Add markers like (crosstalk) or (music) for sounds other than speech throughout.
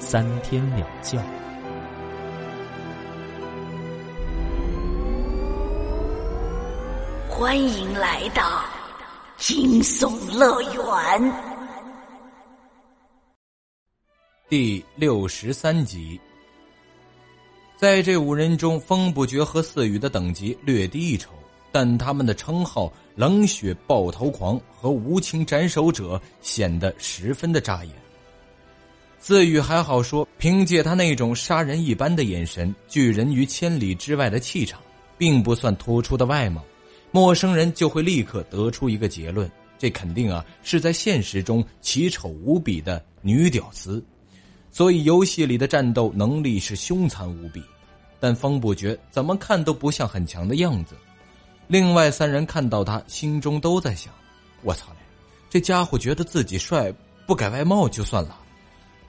三天两觉。欢迎来到惊悚乐园第六十三集。在这五人中，风不绝和四雨的等级略低一筹。但他们的称号“冷血爆头狂”和“无情斩首者”显得十分的扎眼。自语还好说，凭借他那种杀人一般的眼神、拒人于千里之外的气场，并不算突出的外貌，陌生人就会立刻得出一个结论：这肯定啊是在现实中奇丑无比的女屌丝。所以游戏里的战斗能力是凶残无比，但风不绝怎么看都不像很强的样子。另外三人看到他，心中都在想：“我操，这家伙觉得自己帅，不改外貌就算了，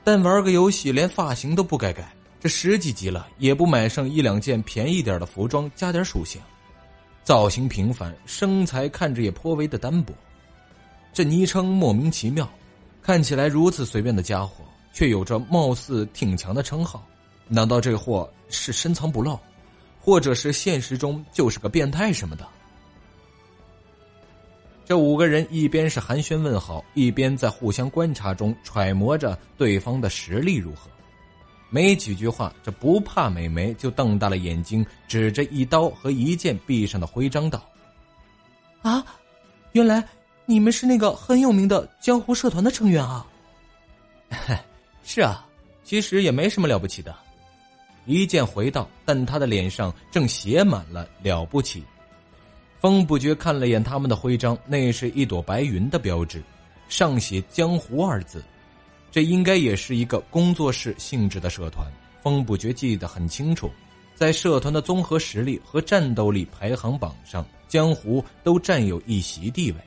但玩个游戏连发型都不该改，这十几级了也不买上一两件便宜点的服装，加点属性，造型平凡，身材看着也颇为的单薄，这昵称莫名其妙，看起来如此随便的家伙，却有着貌似挺强的称号，难道这货是深藏不露？”或者是现实中就是个变态什么的。这五个人一边是寒暄问好，一边在互相观察中揣摩着对方的实力如何。没几句话，这不怕美眉就瞪大了眼睛，指着一刀和一剑壁上的徽章道：“啊，原来你们是那个很有名的江湖社团的成员啊！(laughs) ”“是啊，其实也没什么了不起的。”一剑回道，但他的脸上正写满了了不起。风不觉看了眼他们的徽章，那是一朵白云的标志，上写“江湖”二字。这应该也是一个工作室性质的社团。风不觉记得很清楚，在社团的综合实力和战斗力排行榜上，江湖都占有一席地位。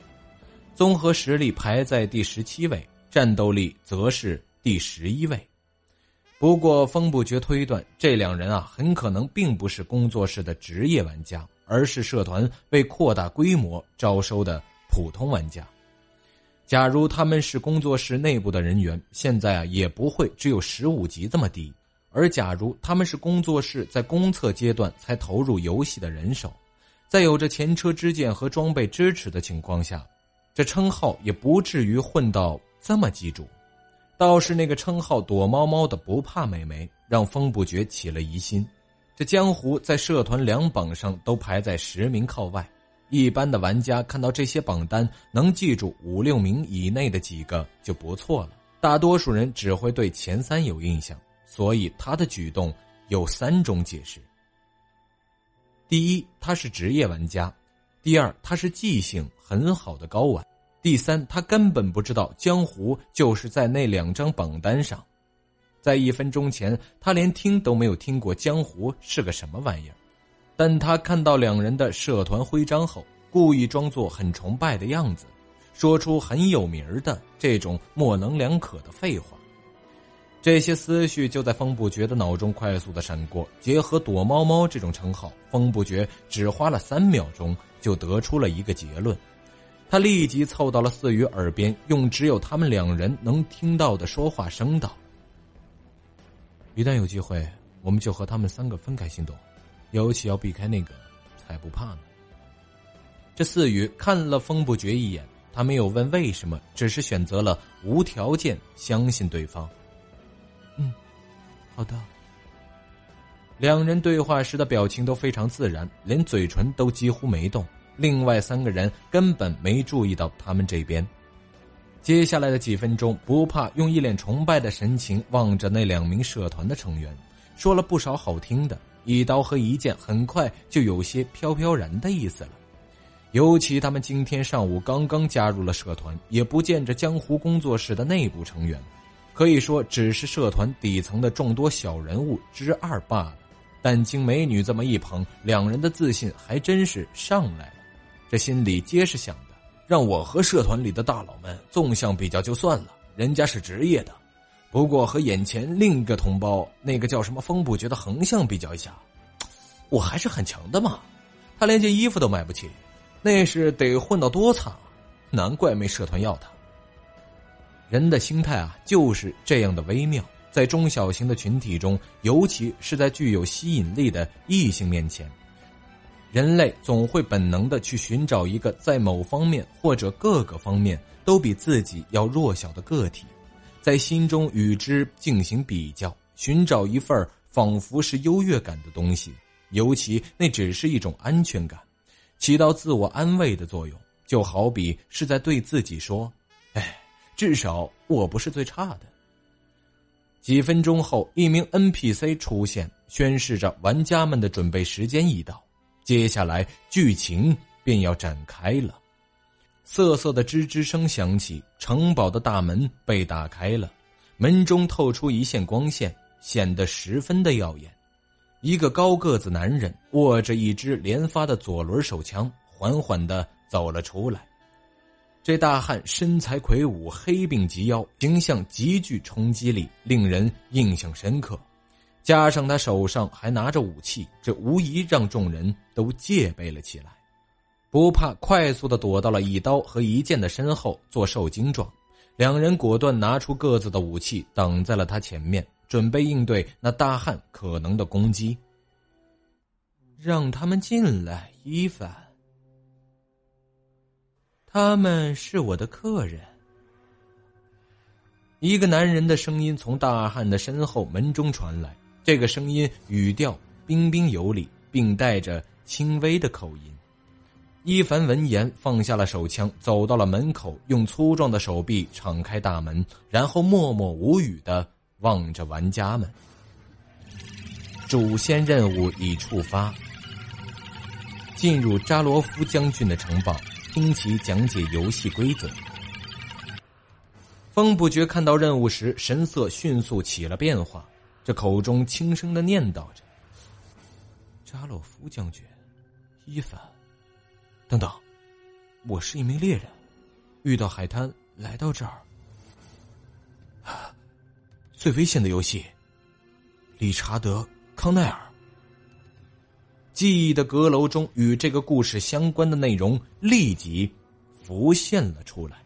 综合实力排在第十七位，战斗力则是第十一位。不过，风不觉推断，这两人啊，很可能并不是工作室的职业玩家，而是社团为扩大规模招收的普通玩家。假如他们是工作室内部的人员，现在啊，也不会只有十五级这么低。而假如他们是工作室在公测阶段才投入游戏的人手，在有着前车之鉴和装备支持的情况下，这称号也不至于混到这么记住。倒是那个称号“躲猫猫”的不怕美眉，让风不觉起了疑心。这江湖在社团两榜上都排在十名靠外，一般的玩家看到这些榜单，能记住五六名以内的几个就不错了。大多数人只会对前三有印象，所以他的举动有三种解释：第一，他是职业玩家；第二，他是记性很好的高玩。第三，他根本不知道江湖就是在那两张榜单上，在一分钟前，他连听都没有听过江湖是个什么玩意儿。但他看到两人的社团徽章后，故意装作很崇拜的样子，说出很有名的这种模棱两可的废话。这些思绪就在风不觉的脑中快速的闪过，结合“躲猫猫”这种称号，风不觉只花了三秒钟就得出了一个结论。他立即凑到了四羽耳边，用只有他们两人能听到的说话声道：“一旦有机会，我们就和他们三个分开行动，尤其要避开那个，才不怕呢。”这四羽看了风不绝一眼，他没有问为什么，只是选择了无条件相信对方。嗯，好的。两人对话时的表情都非常自然，连嘴唇都几乎没动。另外三个人根本没注意到他们这边。接下来的几分钟，不怕用一脸崇拜的神情望着那两名社团的成员，说了不少好听的。一刀和一剑很快就有些飘飘然的意思了。尤其他们今天上午刚刚加入了社团，也不见着江湖工作室的内部成员，可以说只是社团底层的众多小人物之二罢了。但经美女这么一捧，两人的自信还真是上来了。这心里皆是想的：让我和社团里的大佬们纵向比较就算了，人家是职业的；不过和眼前另一个同胞，那个叫什么风不觉的横向比较一下，我还是很强的嘛。他连件衣服都买不起，那是得混到多惨啊！难怪没社团要他。人的心态啊，就是这样的微妙。在中小型的群体中，尤其是在具有吸引力的异性面前，人类总会本能的去寻找一个在某方面或者各个方面都比自己要弱小的个体，在心中与之进行比较，寻找一份仿佛是优越感的东西。尤其那只是一种安全感，起到自我安慰的作用，就好比是在对自己说：“哎。”至少我不是最差的。几分钟后，一名 NPC 出现，宣示着玩家们的准备时间已到。接下来剧情便要展开了。瑟瑟的吱吱声响起，城堡的大门被打开了，门中透出一线光线，显得十分的耀眼。一个高个子男人握着一支连发的左轮手枪，缓缓的走了出来。这大汉身材魁梧，黑鬓及腰，形象极具冲击力，令人印象深刻。加上他手上还拿着武器，这无疑让众人都戒备了起来。不怕，快速的躲到了一刀和一剑的身后，做受惊状。两人果断拿出各自的武器，挡在了他前面，准备应对那大汉可能的攻击。让他们进来，伊凡。他们是我的客人。一个男人的声音从大汉的身后门中传来，这个声音语调彬彬有礼，并带着轻微的口音。伊凡闻言放下了手枪，走到了门口，用粗壮的手臂敞开大门，然后默默无语的望着玩家们。主线任务已触发，进入扎罗夫将军的城堡。听其讲解游戏规则。风不觉看到任务时，神色迅速起了变化，这口中轻声的念叨着：“扎洛夫将军，伊凡，等等，我是一名猎人，遇到海滩来到这儿。啊最危险的游戏，理查德·康奈尔。”记忆的阁楼中，与这个故事相关的内容立即浮现了出来。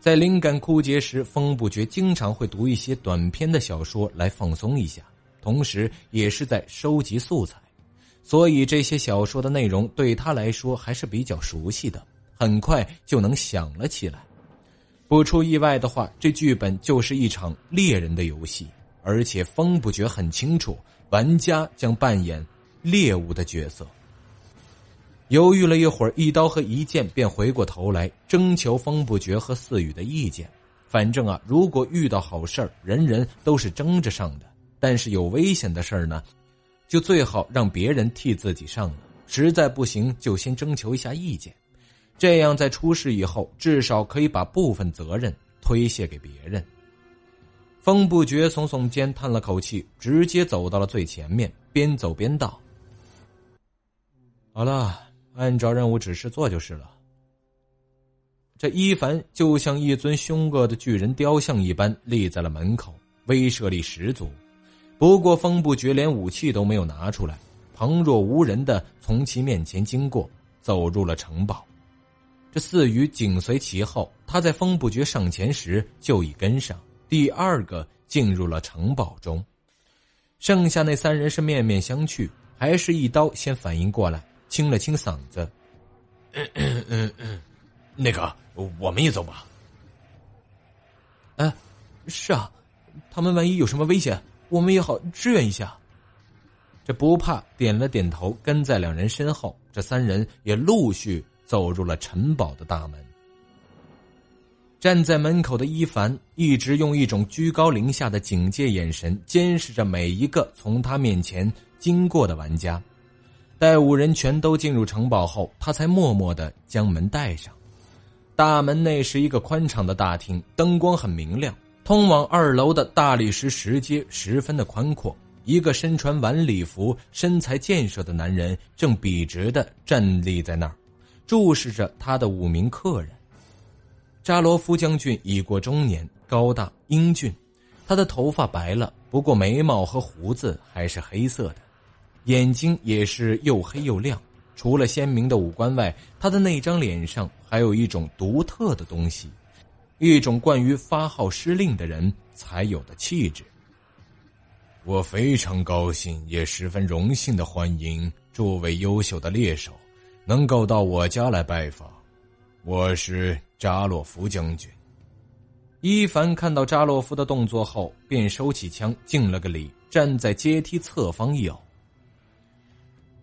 在灵感枯竭时，风不觉经常会读一些短篇的小说来放松一下，同时也是在收集素材，所以这些小说的内容对他来说还是比较熟悉的，很快就能想了起来。不出意外的话，这剧本就是一场猎人的游戏，而且风不觉很清楚。玩家将扮演猎物的角色。犹豫了一会儿，一刀和一剑便回过头来征求风不绝和四羽的意见。反正啊，如果遇到好事儿，人人都是争着上的；但是有危险的事儿呢，就最好让别人替自己上了。实在不行，就先征求一下意见，这样在出事以后，至少可以把部分责任推卸给别人。风不觉耸耸肩，叹了口气，直接走到了最前面，边走边道：“好了，按照任务指示做就是了。”这伊凡就像一尊凶恶的巨人雕像一般立在了门口，威慑力十足。不过风不觉连武器都没有拿出来，旁若无人的从其面前经过，走入了城堡。这四羽紧随其后，他在风不觉上前时就已跟上。第二个进入了城堡中，剩下那三人是面面相觑，还是一刀先反应过来，清了清嗓子：“嗯嗯嗯，那个，我们也走吧。”“哎，是啊，他们万一有什么危险，我们也好支援一下。”这不怕点了点头，跟在两人身后。这三人也陆续走入了城堡的大门。站在门口的伊凡一直用一种居高临下的警戒眼神监视着每一个从他面前经过的玩家。待五人全都进入城堡后，他才默默的将门带上。大门内是一个宽敞的大厅，灯光很明亮。通往二楼的大理石石阶十分的宽阔。一个身穿晚礼服、身材健硕的男人正笔直的站立在那儿，注视着他的五名客人。扎罗夫将军已过中年，高大英俊，他的头发白了，不过眉毛和胡子还是黑色的，眼睛也是又黑又亮。除了鲜明的五官外，他的那张脸上还有一种独特的东西，一种关于发号施令的人才有的气质。我非常高兴，也十分荣幸的欢迎诸位优秀的猎手能够到我家来拜访。我是扎洛夫将军。伊凡看到扎洛夫的动作后，便收起枪，敬了个礼，站在阶梯侧方一偶。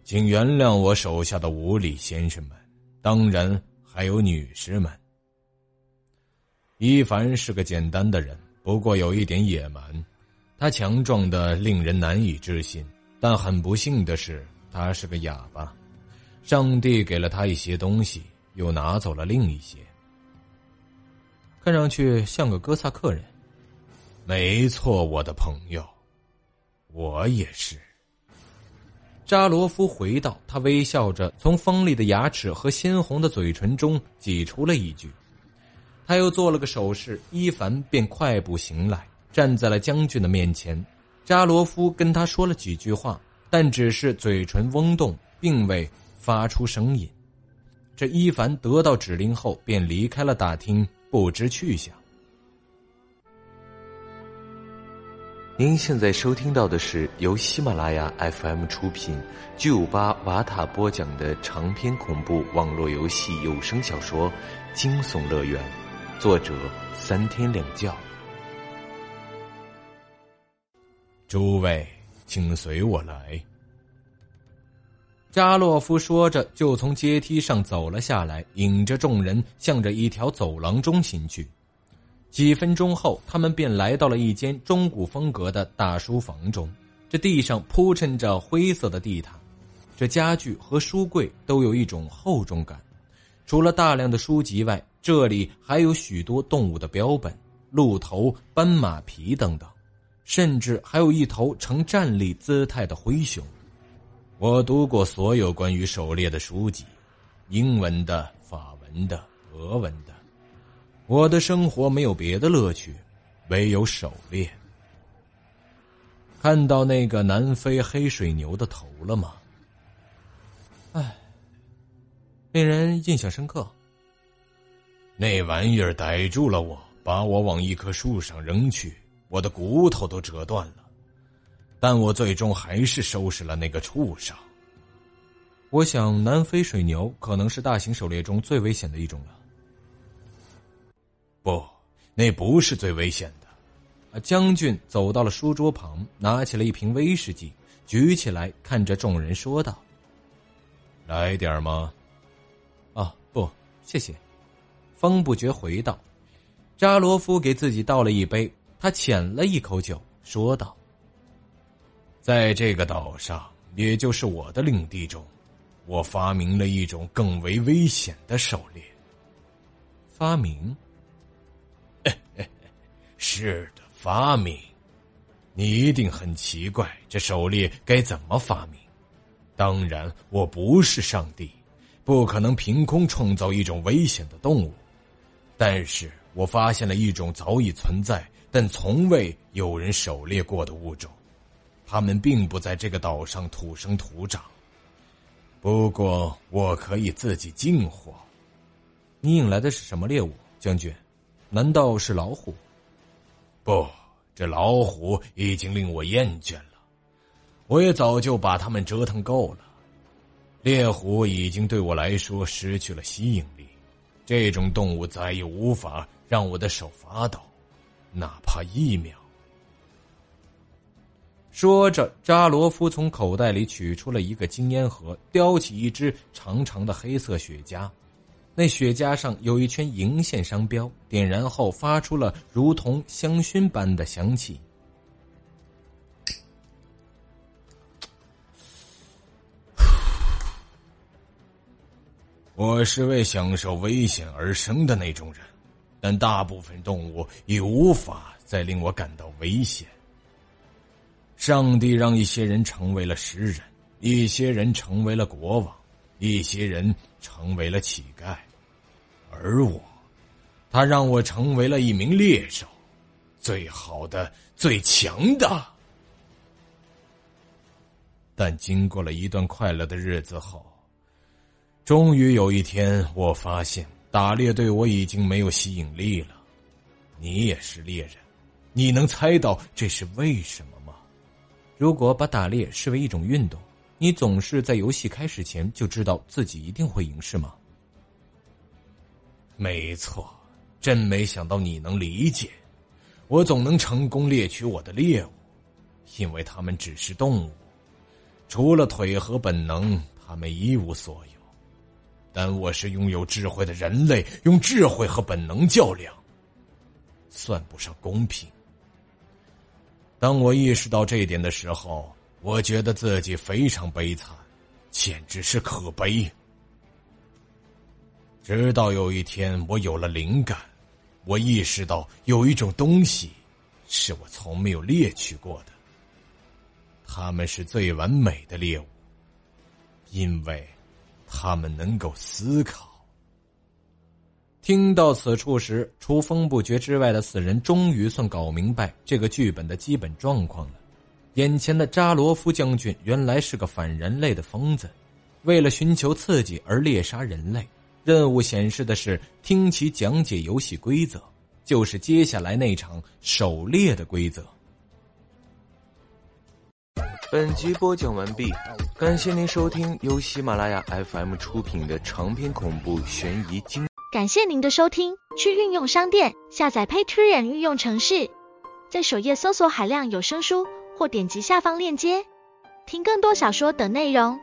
请原谅我手下的无礼先生们，当然还有女士们。伊凡是个简单的人，不过有一点野蛮。他强壮的令人难以置信，但很不幸的是，他是个哑巴。上帝给了他一些东西，又拿走了另一些。看上去像个哥萨克人。没错，我的朋友，我也是。扎罗夫回到：“他微笑着从锋利的牙齿和鲜红的嘴唇中挤出了一句。”他又做了个手势，伊凡便快步行来，站在了将军的面前。扎罗夫跟他说了几句话，但只是嘴唇嗡动，并未发出声音。这伊凡得到指令后，便离开了大厅，不知去向。您现在收听到的是由喜马拉雅 FM 出品、巨五八瓦塔播讲的长篇恐怖网络游戏有声小说《惊悚乐园》，作者三天两觉。诸位，请随我来。扎洛夫说着，就从阶梯上走了下来，引着众人向着一条走廊中行去。几分钟后，他们便来到了一间中古风格的大书房中。这地上铺衬着灰色的地毯，这家具和书柜都有一种厚重感。除了大量的书籍外，这里还有许多动物的标本、鹿头、斑马皮等等，甚至还有一头呈站立姿态的灰熊。我读过所有关于狩猎的书籍，英文的、法文的、俄文的。我的生活没有别的乐趣，唯有狩猎。看到那个南非黑水牛的头了吗？唉，令人印象深刻。那玩意儿逮住了我，把我往一棵树上扔去，我的骨头都折断了。但我最终还是收拾了那个畜生。我想，南非水牛可能是大型狩猎中最危险的一种了。不，那不是最危险的。将军走到了书桌旁，拿起了一瓶威士忌，举起来，看着众人说道：“来点吗？”“啊，不，谢谢。”风不觉回道。扎罗夫给自己倒了一杯，他浅了一口酒，说道：“在这个岛上，也就是我的领地中，我发明了一种更为危险的狩猎。发明。” (laughs) 是的，发明。你一定很奇怪，这狩猎该怎么发明？当然，我不是上帝，不可能凭空创造一种危险的动物。但是我发现了一种早已存在但从未有人狩猎过的物种，它们并不在这个岛上土生土长。不过，我可以自己进货。你引来的是什么猎物，将军？难道是老虎？不，这老虎已经令我厌倦了，我也早就把它们折腾够了。猎虎已经对我来说失去了吸引力，这种动物再也无法让我的手发抖，哪怕一秒。说着，扎罗夫从口袋里取出了一个金烟盒，叼起一支长长的黑色雪茄。那雪茄上有一圈银线商标，点燃后发出了如同香薰般的香气。我是为享受危险而生的那种人，但大部分动物已无法再令我感到危险。上帝让一些人成为了诗人，一些人成为了国王，一些人成为了乞丐，而我，他让我成为了一名猎手，最好的、最强的。但经过了一段快乐的日子后，终于有一天，我发现打猎对我已经没有吸引力了。你也是猎人，你能猜到这是为什么吗？如果把打猎视为一种运动，你总是在游戏开始前就知道自己一定会赢，是吗？没错，真没想到你能理解。我总能成功猎取我的猎物，因为他们只是动物，除了腿和本能，他们一无所有。但我是拥有智慧的人类，用智慧和本能较量，算不上公平。当我意识到这一点的时候，我觉得自己非常悲惨，简直是可悲。直到有一天，我有了灵感，我意识到有一种东西是我从没有猎取过的，他们是最完美的猎物，因为。他们能够思考。听到此处时，除风不绝之外的四人终于算搞明白这个剧本的基本状况了。眼前的扎罗夫将军原来是个反人类的疯子，为了寻求刺激而猎杀人类。任务显示的是听其讲解游戏规则，就是接下来那场狩猎的规则。本集播讲完毕，感谢您收听由喜马拉雅 FM 出品的长篇恐怖悬疑惊。感谢您的收听，去运用商店下载 Patreon 运用城市，在首页搜索海量有声书，或点击下方链接听更多小说等内容。